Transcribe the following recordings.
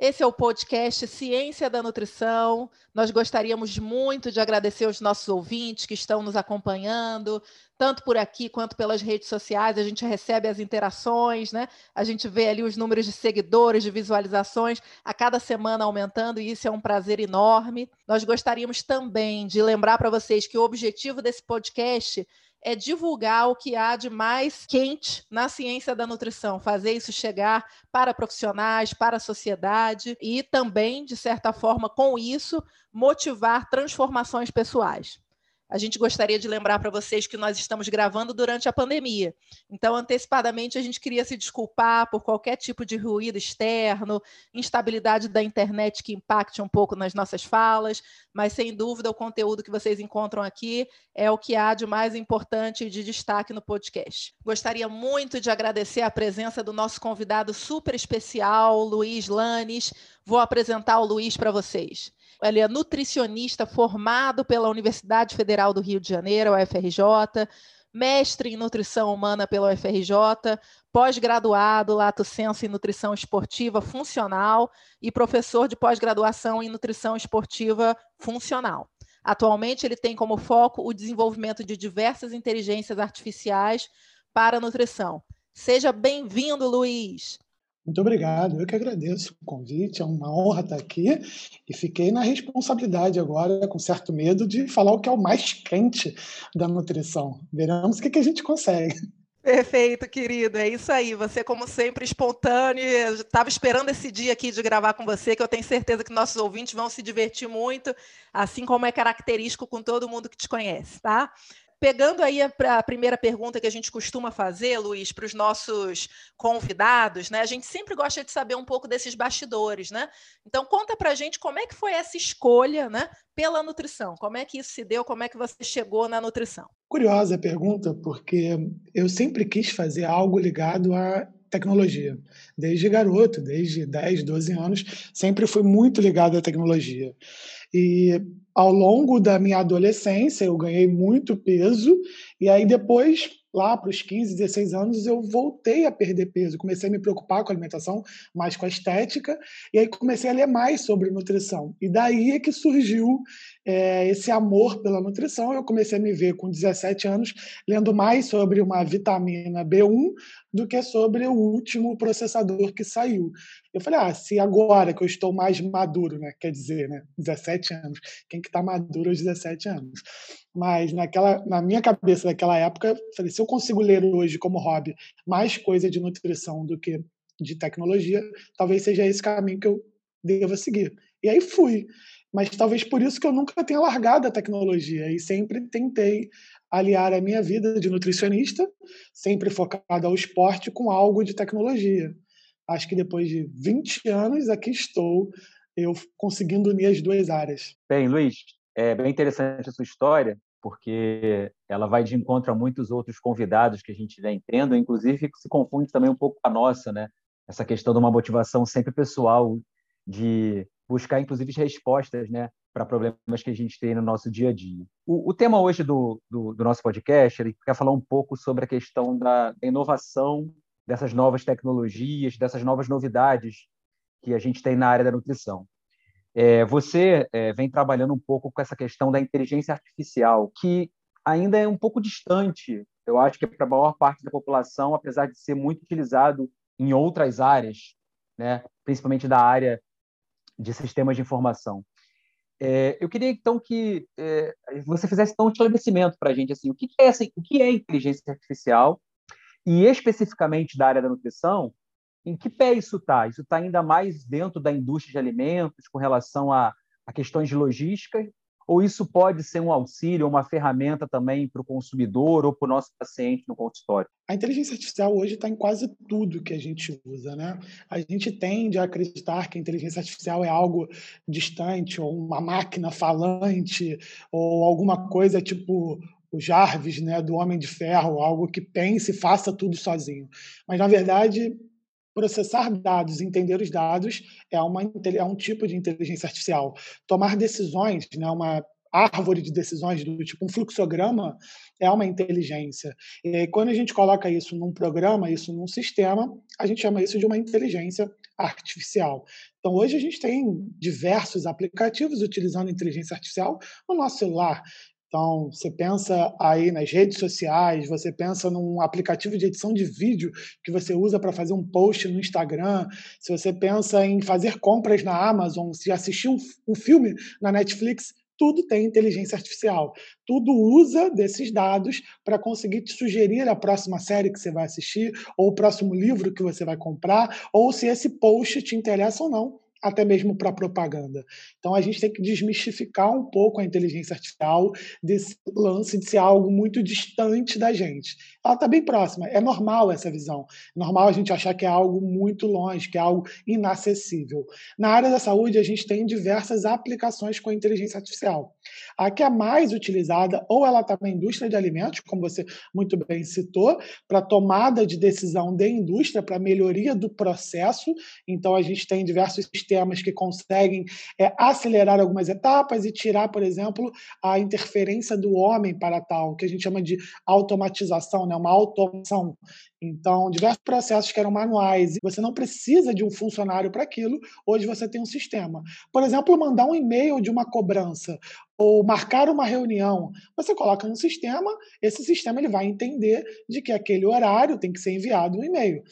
Esse é o podcast Ciência da Nutrição. Nós gostaríamos muito de agradecer aos nossos ouvintes que estão nos acompanhando, tanto por aqui quanto pelas redes sociais. A gente recebe as interações, né? A gente vê ali os números de seguidores, de visualizações, a cada semana aumentando, e isso é um prazer enorme. Nós gostaríamos também de lembrar para vocês que o objetivo desse podcast é divulgar o que há de mais quente na ciência da nutrição, fazer isso chegar para profissionais, para a sociedade e também, de certa forma, com isso, motivar transformações pessoais. A gente gostaria de lembrar para vocês que nós estamos gravando durante a pandemia. Então, antecipadamente, a gente queria se desculpar por qualquer tipo de ruído externo, instabilidade da internet que impacte um pouco nas nossas falas, mas sem dúvida o conteúdo que vocês encontram aqui é o que há de mais importante e de destaque no podcast. Gostaria muito de agradecer a presença do nosso convidado super especial, Luiz Lanes. Vou apresentar o Luiz para vocês. Ele é nutricionista formado pela Universidade Federal do Rio de Janeiro, UFRJ, mestre em nutrição humana pela UFRJ, pós-graduado Lato Senso em nutrição esportiva funcional e professor de pós-graduação em nutrição esportiva funcional. Atualmente, ele tem como foco o desenvolvimento de diversas inteligências artificiais para a nutrição. Seja bem-vindo, Luiz. Muito obrigado, eu que agradeço o convite, é uma honra estar aqui e fiquei na responsabilidade agora, com certo medo, de falar o que é o mais quente da nutrição. Veremos o que, a gente consegue. Perfeito, querido. É isso aí. Você, como sempre, espontâneo. Estava esperando esse dia aqui de gravar com você, que eu tenho certeza que nossos ouvintes vão se divertir muito, assim como é característico com todo mundo que te conhece, tá? Pegando aí a, a, primeira pergunta que a gente costuma fazer, Luiz, para os nossos convidados, né? A gente sempre gosta de saber um pouco desses bastidores, né? Então conta para a gente como é que foi essa escolha, né, pela nutrição. Como é que isso se deu? Como é que você chegou na nutrição? Curiosa a pergunta, porque eu sempre quis fazer algo ligado à tecnologia. Desde garoto, desde 10, 12 anos, sempre fui muito ligado à tecnologia. E ao longo da minha adolescência, eu ganhei muito peso, e aí depois lá para os 15, 16 anos, eu voltei a perder peso. Comecei a me preocupar com a alimentação, mais com a estética, e aí comecei a ler mais sobre nutrição. E daí é que surgiu é, esse amor pela nutrição. Eu comecei a me ver com 17 anos lendo mais sobre uma vitamina B1 do que sobre o último processador que saiu. Eu falei, ah, se agora que eu estou mais maduro, né? Quer dizer, né? 17 anos. Quem que está maduro aos 17 anos? Mas naquela, na minha cabeça daquela época, falei, se eu consigo ler hoje como hobby mais coisa de nutrição do que de tecnologia, talvez seja esse caminho que eu deva seguir. E aí fui. Mas talvez por isso que eu nunca tenha largado a tecnologia e sempre tentei aliar a minha vida de nutricionista, sempre focada ao esporte, com algo de tecnologia. Acho que depois de 20 anos aqui estou, eu conseguindo unir as duas áreas. Bem, Luiz, é bem interessante a sua história porque ela vai de encontro a muitos outros convidados que a gente vem tendo, inclusive se confunde também um pouco com a nossa, né? Essa questão de uma motivação sempre pessoal, de buscar, inclusive, respostas né, para problemas que a gente tem no nosso dia a dia. O, o tema hoje do, do, do, nosso podcast ele quer falar um pouco sobre a questão da, da inovação dessas novas tecnologias, dessas novas novidades que a gente tem na área da nutrição. É, você é, vem trabalhando um pouco com essa questão da inteligência artificial, que ainda é um pouco distante, eu acho que para a maior parte da população, apesar de ser muito utilizado em outras áreas, né, principalmente da área de sistemas de informação. É, eu queria então que é, você fizesse então, um esclarecimento para a gente assim, o que é assim, o que é inteligência artificial e especificamente da área da nutrição, em que pé isso está? Isso está ainda mais dentro da indústria de alimentos, com relação a, a questões de logística, Ou isso pode ser um auxílio, uma ferramenta também para o consumidor ou para o nosso paciente no consultório? A inteligência artificial hoje está em quase tudo que a gente usa, né? A gente tende a acreditar que a inteligência artificial é algo distante, ou uma máquina falante, ou alguma coisa tipo o Jarvis, né, do Homem de Ferro, algo que pense e faça tudo sozinho. Mas, na verdade, processar dados, entender os dados, é, uma, é um tipo de inteligência artificial. Tomar decisões, né, uma árvore de decisões do tipo um fluxograma é uma inteligência. E quando a gente coloca isso num programa, isso num sistema, a gente chama isso de uma inteligência artificial. Então hoje a gente tem diversos aplicativos utilizando inteligência artificial no nosso celular. Então, você pensa aí nas redes sociais, você pensa num aplicativo de edição de vídeo que você usa para fazer um post no Instagram, se você pensa em fazer compras na Amazon, se assistir um, um filme na Netflix, tudo tem inteligência artificial. Tudo usa desses dados para conseguir te sugerir a próxima série que você vai assistir, ou o próximo livro que você vai comprar, ou se esse post te interessa ou não até mesmo para propaganda. Então a gente tem que desmistificar um pouco a inteligência artificial desse lance de ser algo muito distante da gente. Ela está bem próxima, é normal essa visão. É normal a gente achar que é algo muito longe, que é algo inacessível. Na área da saúde, a gente tem diversas aplicações com a inteligência artificial. A que é mais utilizada, ou ela está na indústria de alimentos, como você muito bem citou, para tomada de decisão da indústria, para melhoria do processo. Então a gente tem diversos que conseguem é, acelerar algumas etapas e tirar, por exemplo, a interferência do homem para tal, que a gente chama de automatização, né? uma automação. Então, diversos processos que eram manuais, você não precisa de um funcionário para aquilo, hoje você tem um sistema. Por exemplo, mandar um e-mail de uma cobrança ou marcar uma reunião, você coloca no sistema, esse sistema ele vai entender de que aquele horário tem que ser enviado um e-mail.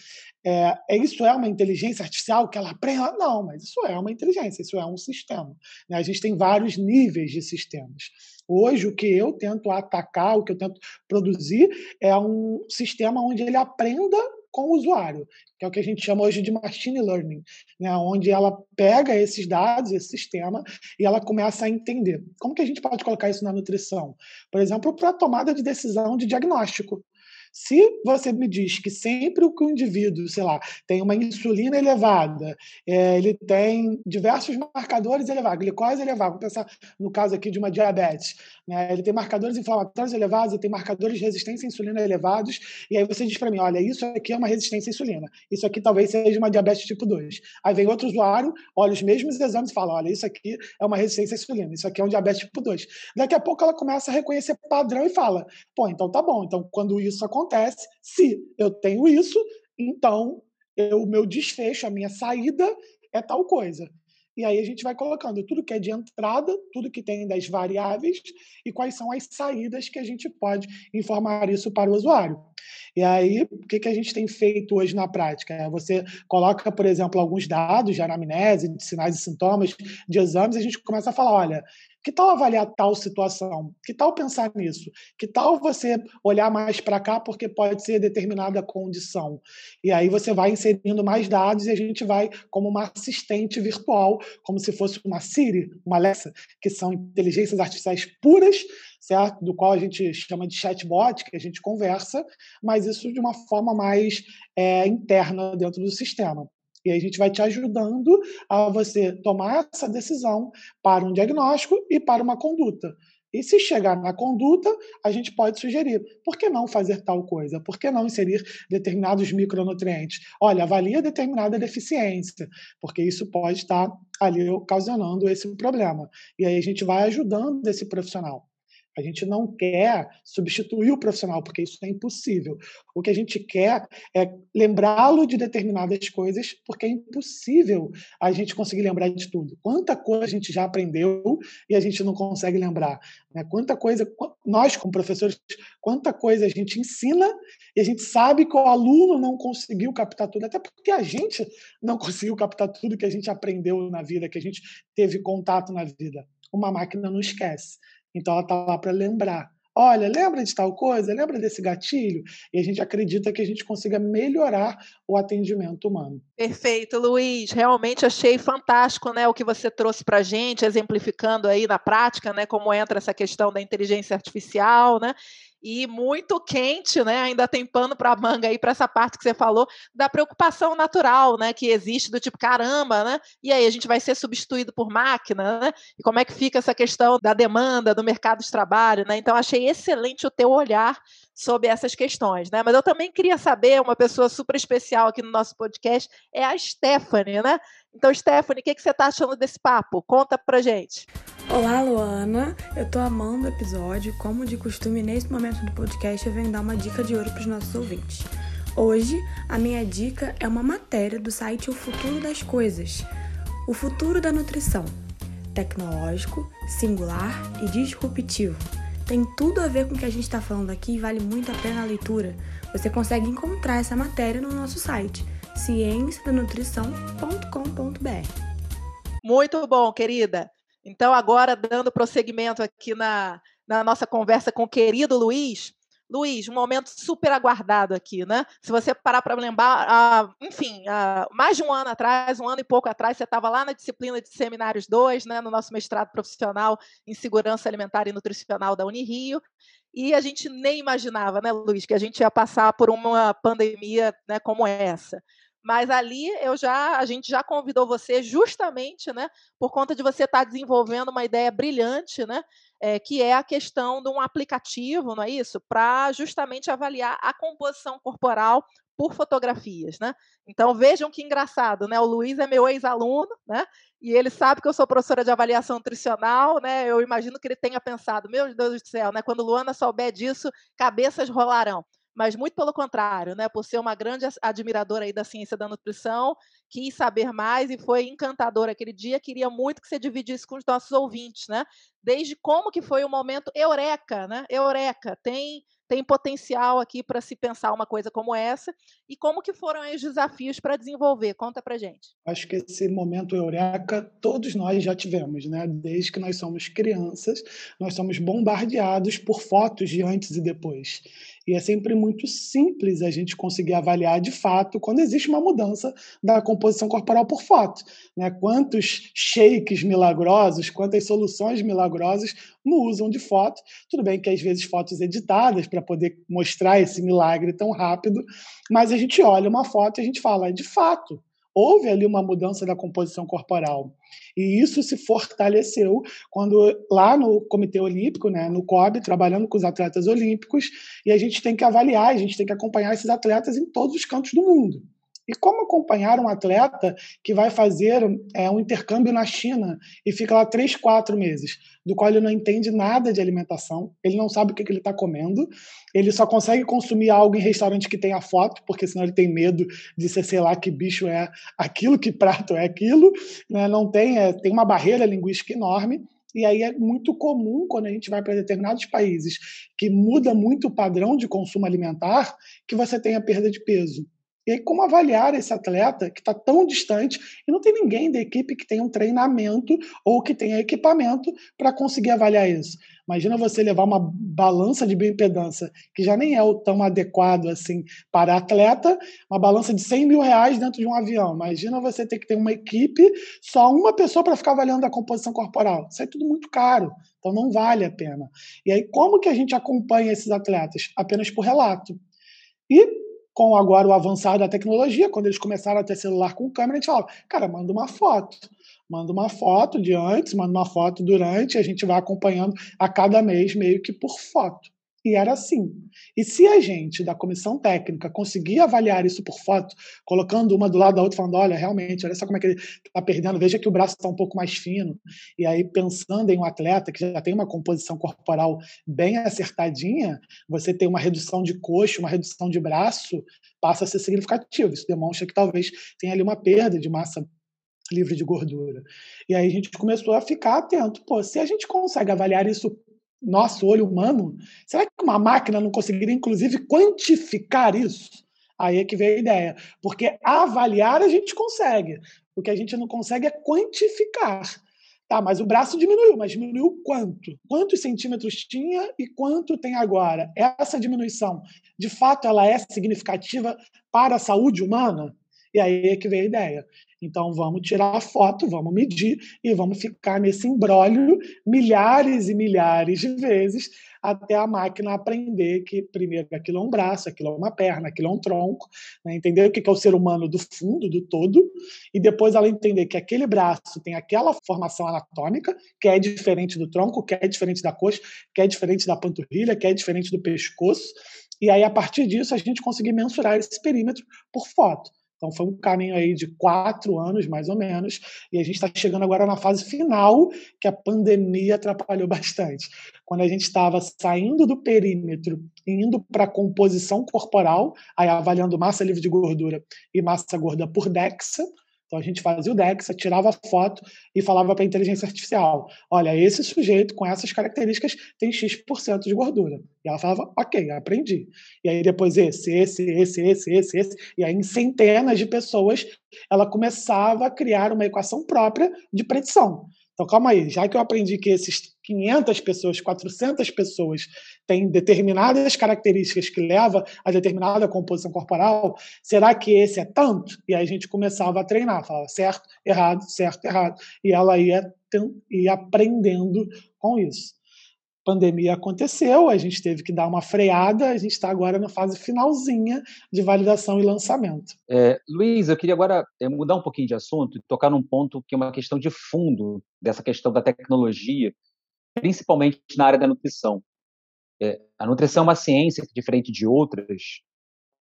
É, é, isso é uma inteligência artificial que ela aprenda? Não, mas isso é uma inteligência, isso é um sistema. Né? A gente tem vários níveis de sistemas. Hoje, o que eu tento atacar, o que eu tento produzir, é um sistema onde ele aprenda com o usuário, que é o que a gente chama hoje de machine learning, né? onde ela pega esses dados, esse sistema, e ela começa a entender. Como que a gente pode colocar isso na nutrição? Por exemplo, para tomada de decisão de diagnóstico. Se você me diz que sempre o que o indivíduo, sei lá, tem uma insulina elevada, é, ele tem diversos marcadores elevados, glicose elevada, vamos pensar no caso aqui de uma diabetes, né? ele tem marcadores inflamatórios elevados, ele tem marcadores de resistência à insulina elevados, e aí você diz para mim, olha, isso aqui é uma resistência à insulina, isso aqui talvez seja uma diabetes tipo 2. Aí vem outro usuário, olha os mesmos exames e fala, olha, isso aqui é uma resistência à insulina, isso aqui é um diabetes tipo 2. Daqui a pouco ela começa a reconhecer padrão e fala, pô, então tá bom, então quando isso acontece, acontece se eu tenho isso, então o meu desfecho, a minha saída é tal coisa. E aí a gente vai colocando tudo que é de entrada, tudo que tem das variáveis e quais são as saídas que a gente pode informar isso para o usuário. E aí, o que, que a gente tem feito hoje na prática? Você coloca, por exemplo, alguns dados de anamnese, de sinais e sintomas de exames, e a gente começa a falar: olha, que tal avaliar tal situação? Que tal pensar nisso? Que tal você olhar mais para cá porque pode ser determinada condição? E aí você vai inserindo mais dados e a gente vai como uma assistente virtual, como se fosse uma Siri, uma Alexa, que são inteligências artificiais puras, certo? Do qual a gente chama de chatbot, que a gente conversa, mas isso de uma forma mais é, interna dentro do sistema. E a gente vai te ajudando a você tomar essa decisão para um diagnóstico e para uma conduta. E se chegar na conduta, a gente pode sugerir: por que não fazer tal coisa? Por que não inserir determinados micronutrientes? Olha, avalia determinada deficiência, porque isso pode estar ali ocasionando esse problema. E aí a gente vai ajudando esse profissional. A gente não quer substituir o profissional, porque isso é impossível. O que a gente quer é lembrá-lo de determinadas coisas, porque é impossível a gente conseguir lembrar de tudo. Quanta coisa a gente já aprendeu e a gente não consegue lembrar. Né? Quanta coisa, nós como professores, quanta coisa a gente ensina e a gente sabe que o aluno não conseguiu captar tudo, até porque a gente não conseguiu captar tudo que a gente aprendeu na vida, que a gente teve contato na vida. Uma máquina não esquece. Então ela está lá para lembrar. olha, lembra de tal coisa? Lembra desse gatilho? E a gente acredita que a gente consiga melhorar o atendimento humano. Perfeito, Luiz. Realmente achei fantástico, né, o que você trouxe para a gente, exemplificando aí na prática, né, como entra essa questão da inteligência artificial, né? E muito quente, né? Ainda tem pano para manga aí para essa parte que você falou da preocupação natural, né? Que existe do tipo caramba, né? E aí a gente vai ser substituído por máquina, né? E como é que fica essa questão da demanda do mercado de trabalho, né? Então achei excelente o teu olhar sobre essas questões, né? Mas eu também queria saber, uma pessoa super especial aqui no nosso podcast é a Stephanie, né? Então, Stephanie, o que, que você está achando desse papo? Conta pra gente. Olá, Luana. Eu tô amando o episódio. Como de costume, nesse momento do podcast, eu venho dar uma dica de ouro para os nossos ouvintes. Hoje, a minha dica é uma matéria do site O Futuro das Coisas. O futuro da nutrição. Tecnológico, singular e disruptivo tem tudo a ver com o que a gente está falando aqui e vale muito a pena a leitura. Você consegue encontrar essa matéria no nosso site cienciadanutrição.com.br. Muito bom, querida. Então, agora, dando prosseguimento aqui na, na nossa conversa com o querido Luiz, Luiz, um momento super aguardado aqui, né? Se você parar para lembrar, ah, enfim, ah, mais de um ano atrás, um ano e pouco atrás, você estava lá na disciplina de Seminários 2, né, no nosso mestrado profissional em Segurança Alimentar e Nutricional da Unirio, e a gente nem imaginava, né, Luiz, que a gente ia passar por uma pandemia né, como essa. Mas ali eu já, a gente já convidou você justamente, né, por conta de você estar tá desenvolvendo uma ideia brilhante, né, é, que é a questão de um aplicativo, não é isso, para justamente avaliar a composição corporal por fotografias, né? Então vejam que engraçado, né? O Luiz é meu ex-aluno, né? E ele sabe que eu sou professora de avaliação nutricional, né? Eu imagino que ele tenha pensado, meu Deus do céu, né? Quando Luana souber disso, cabeças rolarão mas muito pelo contrário, né? Por ser uma grande admiradora aí da ciência da nutrição, quis saber mais e foi encantador aquele dia. Queria muito que você dividisse com os nossos ouvintes, né? Desde como que foi o momento eureka, né? Eureka, tem tem potencial aqui para se pensar uma coisa como essa e como que foram os desafios para desenvolver? Conta para gente. Acho que esse momento eureka todos nós já tivemos, né? Desde que nós somos crianças, nós somos bombardeados por fotos de antes e depois. E é sempre muito simples a gente conseguir avaliar de fato quando existe uma mudança da composição corporal por foto. Né? Quantos shakes milagrosos, quantas soluções milagrosas no usam de foto. Tudo bem que às vezes fotos editadas para poder mostrar esse milagre tão rápido, mas a gente olha uma foto e a gente fala, de fato, houve ali uma mudança da composição corporal. E isso se fortaleceu quando, lá no Comitê Olímpico, né, no COB, trabalhando com os atletas olímpicos, e a gente tem que avaliar, a gente tem que acompanhar esses atletas em todos os cantos do mundo. E como acompanhar um atleta que vai fazer é, um intercâmbio na China e fica lá três, quatro meses, do qual ele não entende nada de alimentação, ele não sabe o que, que ele está comendo, ele só consegue consumir algo em restaurante que tenha foto, porque senão ele tem medo de ser, sei lá, que bicho é aquilo, que prato é aquilo, né? não tem, é, tem uma barreira linguística enorme. E aí é muito comum, quando a gente vai para determinados países que muda muito o padrão de consumo alimentar, que você tenha perda de peso. E aí, como avaliar esse atleta que está tão distante e não tem ninguém da equipe que tenha um treinamento ou que tenha equipamento para conseguir avaliar isso? Imagina você levar uma balança de bioimpedância, que já nem é tão adequado assim para atleta, uma balança de 100 mil reais dentro de um avião. Imagina você ter que ter uma equipe, só uma pessoa para ficar avaliando a composição corporal. Isso é tudo muito caro, então não vale a pena. E aí, como que a gente acompanha esses atletas? Apenas por relato. E com agora o avançar da tecnologia, quando eles começaram a ter celular com câmera, a gente falava, cara, manda uma foto. Manda uma foto de antes, manda uma foto durante, a gente vai acompanhando a cada mês, meio que por foto. E era assim. E se a gente, da comissão técnica, conseguir avaliar isso por foto, colocando uma do lado da outra, falando: olha, realmente, olha só como é que ele está perdendo, veja que o braço está um pouco mais fino. E aí, pensando em um atleta que já tem uma composição corporal bem acertadinha, você tem uma redução de coxo, uma redução de braço, passa a ser significativo. Isso demonstra que talvez tenha ali uma perda de massa livre de gordura. E aí a gente começou a ficar atento. Pô, se a gente consegue avaliar isso nosso olho humano, será que uma máquina não conseguiria, inclusive, quantificar isso? Aí é que veio a ideia. Porque avaliar a gente consegue. O que a gente não consegue é quantificar. Tá, mas o braço diminuiu, mas diminuiu quanto? Quantos centímetros tinha e quanto tem agora? Essa diminuição, de fato, ela é significativa para a saúde humana? E aí é que veio a ideia. Então vamos tirar a foto, vamos medir e vamos ficar nesse embrólio milhares e milhares de vezes até a máquina aprender que primeiro aquilo é um braço, aquilo é uma perna, aquilo é um tronco, né? entender o que é o ser humano do fundo, do todo, e depois ela entender que aquele braço tem aquela formação anatômica que é diferente do tronco, que é diferente da coxa, que é diferente da panturrilha, que é diferente do pescoço, e aí a partir disso a gente conseguir mensurar esse perímetro por foto. Então foi um caminho aí de quatro anos, mais ou menos, e a gente está chegando agora na fase final, que a pandemia atrapalhou bastante. Quando a gente estava saindo do perímetro, indo para a composição corporal, aí avaliando massa livre de gordura e massa gorda por DEXA, então a gente fazia o DEXA, tirava a foto e falava para a inteligência artificial: olha, esse sujeito com essas características tem X% de gordura. E ela falava: ok, aprendi. E aí depois esse, esse, esse, esse, esse, esse. E aí em centenas de pessoas ela começava a criar uma equação própria de predição. Então, calma aí, já que eu aprendi que esses 500 pessoas, 400 pessoas têm determinadas características que levam a determinada composição corporal, será que esse é tanto? E aí a gente começava a treinar, falava certo, errado, certo, errado. E ela ia, ia aprendendo com isso pandemia aconteceu, a gente teve que dar uma freada, a gente está agora na fase finalzinha de validação e lançamento. É, Luiz, eu queria agora é, mudar um pouquinho de assunto e tocar num ponto que é uma questão de fundo dessa questão da tecnologia, principalmente na área da nutrição. É, a nutrição é uma ciência que, diferente de outras,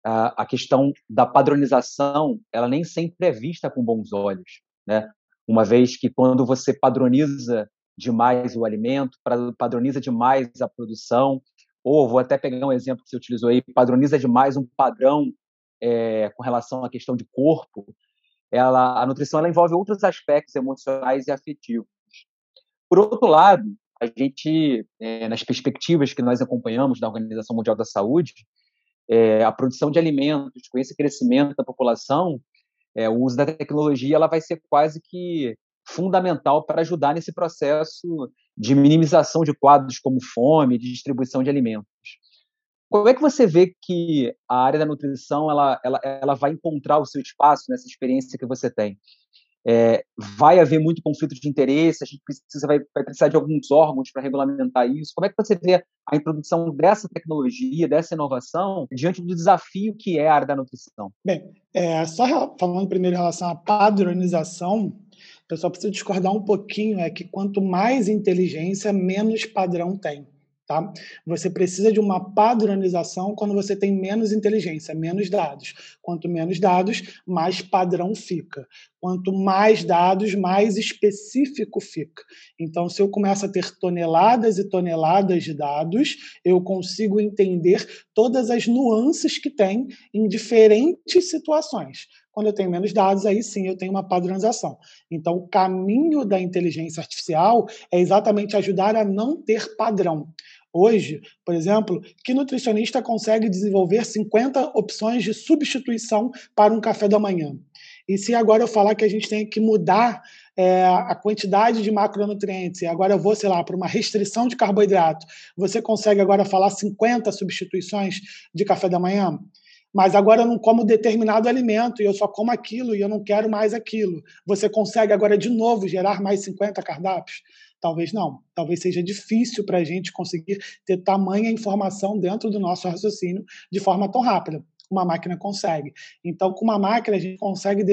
a, a questão da padronização, ela nem sempre é vista com bons olhos, né? Uma vez que quando você padroniza demais o alimento, padroniza demais a produção, ou vou até pegar um exemplo que você utilizou aí, padroniza demais um padrão é, com relação à questão de corpo, ela, a nutrição ela envolve outros aspectos emocionais e afetivos. Por outro lado, a gente, é, nas perspectivas que nós acompanhamos da Organização Mundial da Saúde, é, a produção de alimentos, com esse crescimento da população, é, o uso da tecnologia ela vai ser quase que fundamental para ajudar nesse processo de minimização de quadros como fome, de distribuição de alimentos. Como é que você vê que a área da nutrição ela, ela, ela vai encontrar o seu espaço nessa experiência que você tem? É, vai haver muito conflito de interesse, a gente precisa, vai, vai precisar de alguns órgãos para regulamentar isso. Como é que você vê a introdução dessa tecnologia, dessa inovação, diante do desafio que é a área da nutrição? Bem, é, só falando primeiro em relação à padronização, o pessoal precisa discordar um pouquinho, é que quanto mais inteligência, menos padrão tem. Tá? Você precisa de uma padronização quando você tem menos inteligência, menos dados. Quanto menos dados, mais padrão fica. Quanto mais dados, mais específico fica. Então, se eu começo a ter toneladas e toneladas de dados, eu consigo entender todas as nuances que tem em diferentes situações. Quando eu tenho menos dados, aí sim eu tenho uma padronização. Então, o caminho da inteligência artificial é exatamente ajudar a não ter padrão. Hoje, por exemplo, que nutricionista consegue desenvolver 50 opções de substituição para um café da manhã? E se agora eu falar que a gente tem que mudar é, a quantidade de macronutrientes, e agora eu vou, sei lá, para uma restrição de carboidrato, você consegue agora falar 50 substituições de café da manhã? mas agora eu não como determinado alimento e eu só como aquilo e eu não quero mais aquilo. Você consegue agora de novo gerar mais 50 cardápios? Talvez não. Talvez seja difícil para a gente conseguir ter tamanha informação dentro do nosso raciocínio de forma tão rápida. Uma máquina consegue. Então, com uma máquina, a gente consegue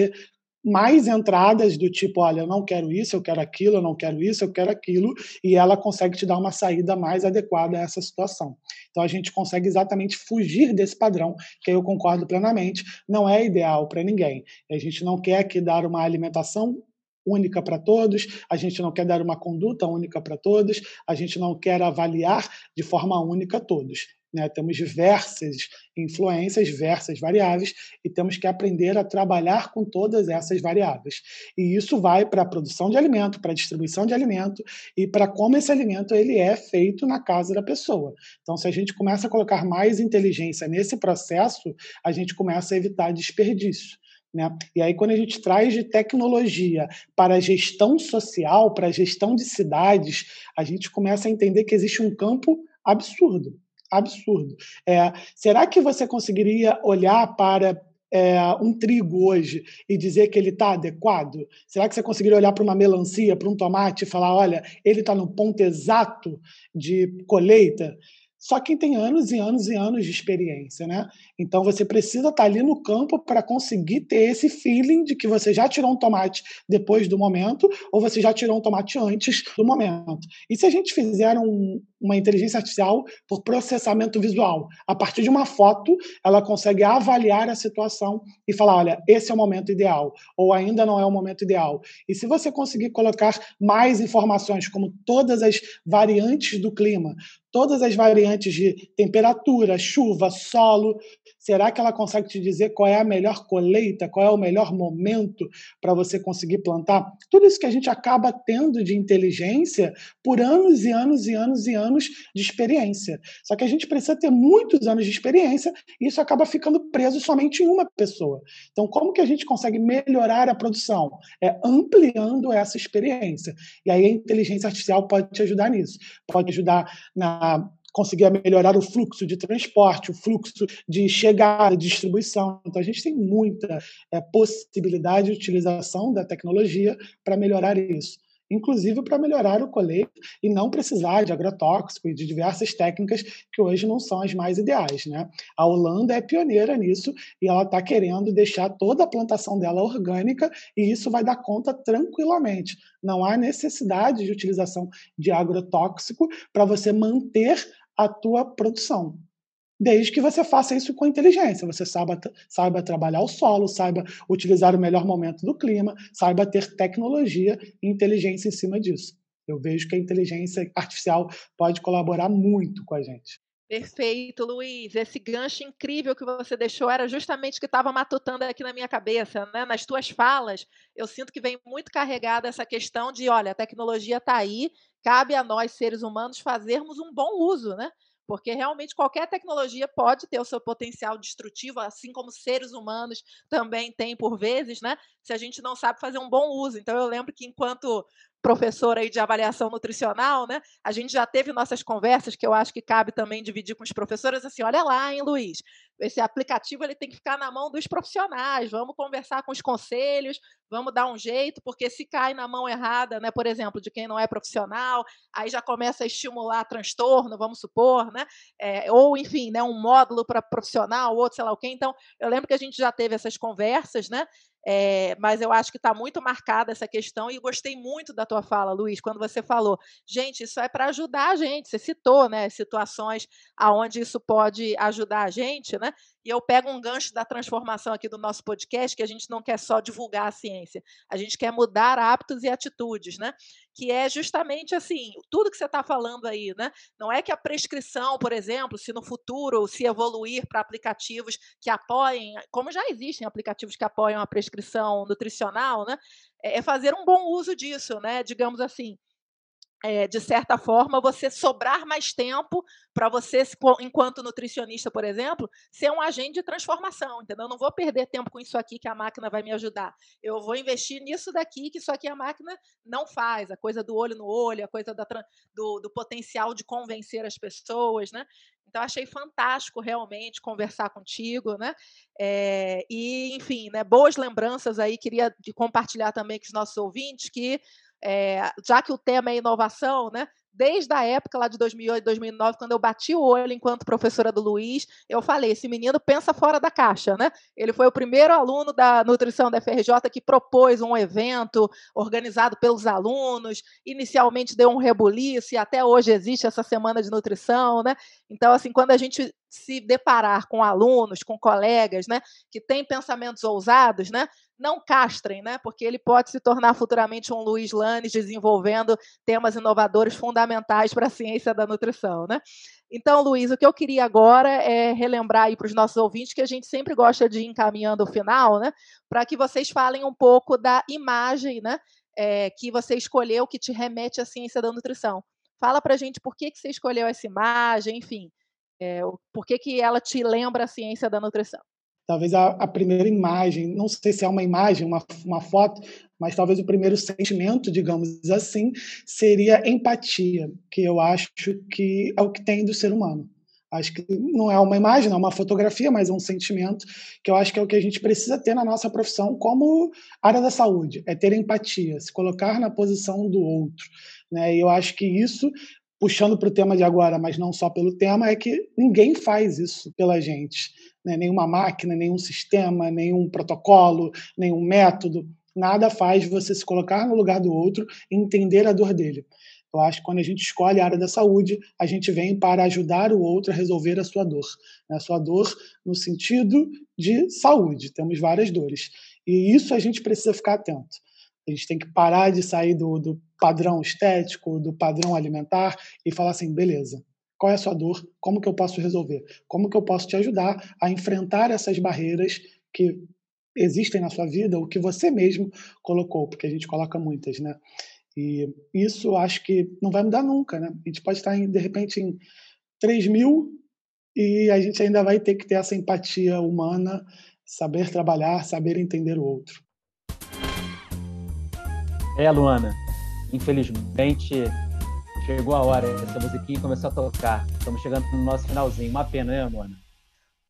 mais entradas do tipo, olha, eu não quero isso, eu quero aquilo, eu não quero isso, eu quero aquilo, e ela consegue te dar uma saída mais adequada a essa situação. Então a gente consegue exatamente fugir desse padrão, que eu concordo plenamente, não é ideal para ninguém. A gente não quer que dar uma alimentação única para todos, a gente não quer dar uma conduta única para todos, a gente não quer avaliar de forma única todos. Né? Temos diversas influências, diversas variáveis, e temos que aprender a trabalhar com todas essas variáveis. E isso vai para a produção de alimento, para a distribuição de alimento e para como esse alimento ele é feito na casa da pessoa. Então, se a gente começa a colocar mais inteligência nesse processo, a gente começa a evitar desperdício. Né? E aí, quando a gente traz de tecnologia para a gestão social, para a gestão de cidades, a gente começa a entender que existe um campo absurdo. Absurdo. É, será que você conseguiria olhar para é, um trigo hoje e dizer que ele está adequado? Será que você conseguiria olhar para uma melancia, para um tomate e falar: olha, ele está no ponto exato de colheita? Só quem tem anos e anos e anos de experiência, né? Então você precisa estar ali no campo para conseguir ter esse feeling de que você já tirou um tomate depois do momento ou você já tirou um tomate antes do momento. E se a gente fizer um, uma inteligência artificial por processamento visual, a partir de uma foto, ela consegue avaliar a situação e falar, olha, esse é o momento ideal ou ainda não é o momento ideal. E se você conseguir colocar mais informações, como todas as variantes do clima, todas as variantes de temperatura, chuva, solo. Será que ela consegue te dizer qual é a melhor colheita, qual é o melhor momento para você conseguir plantar? Tudo isso que a gente acaba tendo de inteligência por anos e anos e anos e anos de experiência. Só que a gente precisa ter muitos anos de experiência e isso acaba ficando preso somente em uma pessoa. Então, como que a gente consegue melhorar a produção? É ampliando essa experiência. E aí a inteligência artificial pode te ajudar nisso. Pode ajudar na conseguir melhorar o fluxo de transporte, o fluxo de chegada, distribuição. Então, a gente tem muita é, possibilidade de utilização da tecnologia para melhorar isso inclusive para melhorar o colheito e não precisar de agrotóxico e de diversas técnicas que hoje não são as mais ideais. Né? A Holanda é pioneira nisso e ela está querendo deixar toda a plantação dela orgânica e isso vai dar conta tranquilamente. Não há necessidade de utilização de agrotóxico para você manter a tua produção desde que você faça isso com inteligência. Você saiba, saiba trabalhar o solo, saiba utilizar o melhor momento do clima, saiba ter tecnologia e inteligência em cima disso. Eu vejo que a inteligência artificial pode colaborar muito com a gente. Perfeito, Luiz. Esse gancho incrível que você deixou era justamente o que estava matutando aqui na minha cabeça, né? Nas tuas falas, eu sinto que vem muito carregada essa questão de, olha, a tecnologia está aí, cabe a nós seres humanos fazermos um bom uso, né? Porque realmente qualquer tecnologia pode ter o seu potencial destrutivo, assim como seres humanos também têm por vezes, né? Se a gente não sabe fazer um bom uso. Então eu lembro que enquanto professora aí de avaliação nutricional, né? A gente já teve nossas conversas que eu acho que cabe também dividir com os professores assim, olha lá, hein, Luiz, esse aplicativo ele tem que ficar na mão dos profissionais. Vamos conversar com os conselhos, vamos dar um jeito, porque se cai na mão errada, né, por exemplo, de quem não é profissional, aí já começa a estimular transtorno, vamos supor, né? É, ou enfim, né, um módulo para profissional, outro sei lá o quê. Então, eu lembro que a gente já teve essas conversas, né? É, mas eu acho que está muito marcada essa questão e gostei muito da tua fala, Luiz, quando você falou, gente, isso é para ajudar a gente. Você citou, né, situações aonde isso pode ajudar a gente, né? E eu pego um gancho da transformação aqui do nosso podcast, que a gente não quer só divulgar a ciência, a gente quer mudar hábitos e atitudes, né? Que é justamente assim, tudo que você está falando aí, né? Não é que a prescrição, por exemplo, se no futuro se evoluir para aplicativos que apoiem, como já existem aplicativos que apoiam a prescrição nutricional, né? É, é fazer um bom uso disso, né? Digamos assim é, de certa forma, você sobrar mais tempo para você, enquanto nutricionista, por exemplo, ser um agente de transformação, entendeu? Eu não vou perder tempo com isso aqui que a máquina vai me ajudar. Eu vou investir nisso daqui que isso aqui a máquina não faz, a coisa do olho no olho, a coisa da, do, do potencial de convencer as pessoas, né? Então, achei fantástico realmente conversar contigo, né? É, e, enfim, né, boas lembranças aí, queria compartilhar também com os nossos ouvintes que é, já que o tema é inovação, né? Desde a época lá de 2008, 2009, quando eu bati o olho enquanto professora do Luiz, eu falei: esse menino pensa fora da caixa, né? Ele foi o primeiro aluno da nutrição da FRJ que propôs um evento organizado pelos alunos. Inicialmente deu um rebuliço e até hoje existe essa semana de nutrição, né? Então, assim, quando a gente se deparar com alunos, com colegas, né, que têm pensamentos ousados, né, não castrem, né? Porque ele pode se tornar futuramente um Luiz Lanes desenvolvendo temas inovadores fundamentais para a ciência da nutrição, né? Então, Luiz, o que eu queria agora é relembrar aí para os nossos ouvintes que a gente sempre gosta de ir encaminhando o final, né? Para que vocês falem um pouco da imagem, né? É, que você escolheu que te remete à ciência da nutrição. Fala para a gente por que, que você escolheu essa imagem, enfim, é, por que, que ela te lembra a ciência da nutrição. Talvez a, a, primeira imagem, não sei se é uma imagem, uma, uma foto, mas talvez o primeiro sentimento, digamos assim, seria empatia, que eu acho que é o que tem do ser humano. Acho que não é uma imagem, não é uma fotografia, mas é um sentimento que eu acho que é o que a gente precisa ter na nossa profissão como área da saúde, é ter empatia, se colocar na posição do outro. Né? E eu acho que isso, puxando para o tema de agora, mas não só pelo tema, é que ninguém faz isso pela gente. Né? Nenhuma máquina, nenhum sistema, nenhum protocolo, nenhum método. Nada faz você se colocar no lugar do outro e entender a dor dele. Eu acho que quando a gente escolhe a área da saúde, a gente vem para ajudar o outro a resolver a sua dor. Né? A sua dor no sentido de saúde. Temos várias dores. E isso a gente precisa ficar atento. A gente tem que parar de sair do, do padrão estético, do padrão alimentar e falar assim, beleza, qual é a sua dor? Como que eu posso resolver? Como que eu posso te ajudar a enfrentar essas barreiras que existem na sua vida, o que você mesmo colocou, porque a gente coloca muitas, né? E isso acho que não vai mudar nunca, né? A gente pode estar, em, de repente, em 3 mil e a gente ainda vai ter que ter essa empatia humana, saber trabalhar, saber entender o outro. É, Luana, infelizmente chegou a hora, essa musiquinha começou a tocar. Estamos chegando no nosso finalzinho. Uma pena, né, Luana?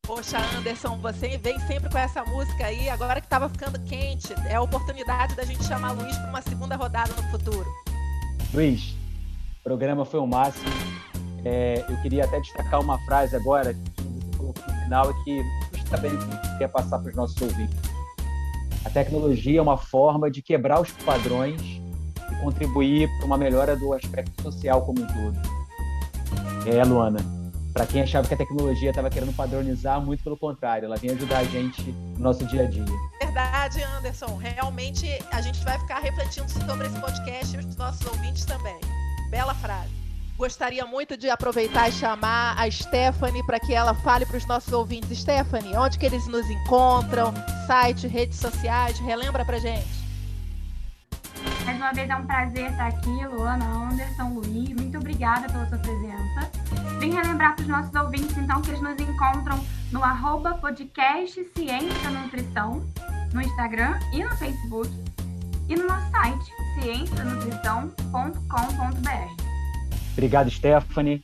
Poxa, Anderson, você vem sempre com essa música aí, agora que estava ficando quente, é a oportunidade da gente chamar Luiz para uma segunda rodada no futuro. Luiz, o programa foi o máximo. É, eu queria até destacar uma frase agora, que no final, que também quer passar para os nossos ouvintes. Tecnologia é uma forma de quebrar os padrões e contribuir para uma melhora do aspecto social como um todo. É, Luana, para quem achava que a tecnologia estava querendo padronizar, muito pelo contrário, ela vem ajudar a gente no nosso dia a dia. Verdade, Anderson. Realmente a gente vai ficar refletindo sobre esse podcast e os nossos ouvintes também. Bela frase. Gostaria muito de aproveitar e chamar a Stephanie para que ela fale para os nossos ouvintes. Stephanie, onde que eles nos encontram? Site, redes sociais? Relembra para gente. Mais uma vez é um prazer estar aqui, Luana, Anderson, Luiz. Muito obrigada pela sua presença. Vim relembrar para os nossos ouvintes, então, que eles nos encontram no arroba podcast Ciência Nutrição, no Instagram e no Facebook, e no nosso site, ciencianutrição.com.br. Obrigado, Stephanie.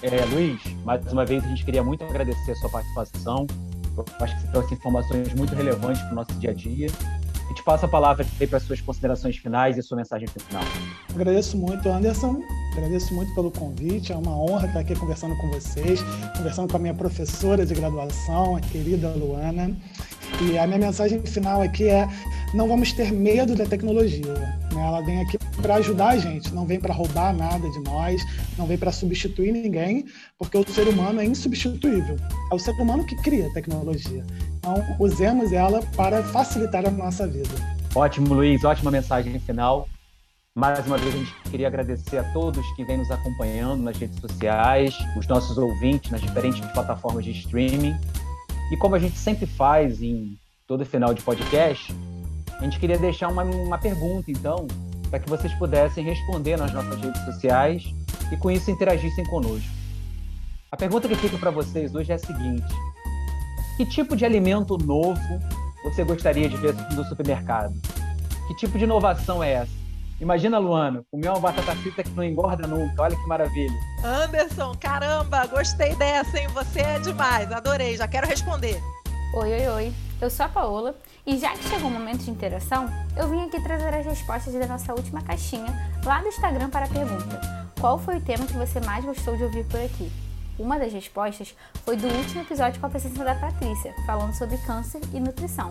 É, Luiz, mais uma vez a gente queria muito agradecer a sua participação. Eu acho que você trouxe informações muito relevantes para o nosso dia a dia. A gente passa a palavra para as suas considerações finais e sua mensagem final. Agradeço muito, Anderson. Agradeço muito pelo convite. É uma honra estar aqui conversando com vocês, conversando com a minha professora de graduação, a querida Luana. E a minha mensagem final aqui é: não vamos ter medo da tecnologia. Né? Ela vem aqui para ajudar a gente, não vem para roubar nada de nós, não vem para substituir ninguém, porque o ser humano é insubstituível. É o ser humano que cria a tecnologia. Então, usemos ela para facilitar a nossa vida. Ótimo, Luiz, ótima mensagem final. Mais uma vez, a gente queria agradecer a todos que vêm nos acompanhando nas redes sociais, os nossos ouvintes nas diferentes plataformas de streaming. E como a gente sempre faz em todo final de podcast, a gente queria deixar uma, uma pergunta, então, para que vocês pudessem responder nas nossas redes sociais e com isso interagissem conosco. A pergunta que fica para vocês hoje é a seguinte: que tipo de alimento novo você gostaria de ver no supermercado? Que tipo de inovação é essa? Imagina, Luana, comer uma batata frita que não engorda nunca. Olha que maravilha. Anderson, caramba, gostei dessa, hein? Você é demais, adorei, já quero responder. Oi, oi, oi. Eu sou a Paola e já que chegou o momento de interação, eu vim aqui trazer as respostas da nossa última caixinha lá do Instagram para a pergunta: Qual foi o tema que você mais gostou de ouvir por aqui? Uma das respostas foi do último episódio com a presença da Patrícia, falando sobre câncer e nutrição,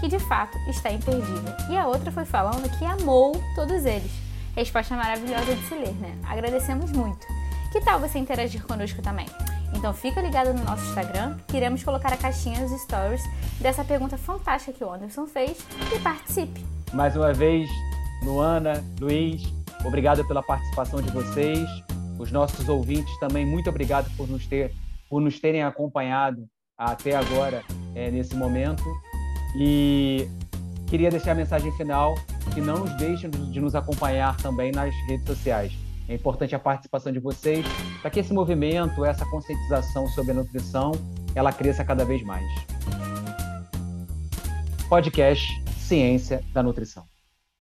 que de fato está imperdível. E a outra foi falando que amou todos eles. Resposta maravilhosa de se ler, né? Agradecemos muito. Que tal você interagir conosco também? Então fica ligado no nosso Instagram, que iremos colocar a caixinha nos stories dessa pergunta fantástica que o Anderson fez e participe. Mais uma vez, Luana, Luiz, obrigado pela participação de vocês. Os nossos ouvintes também, muito obrigado por nos, ter, por nos terem acompanhado até agora é, nesse momento. E queria deixar a mensagem final que não nos deixem de nos acompanhar também nas redes sociais. É importante a participação de vocês para que esse movimento, essa conscientização sobre a nutrição, ela cresça cada vez mais. podcast Ciência da Nutrição.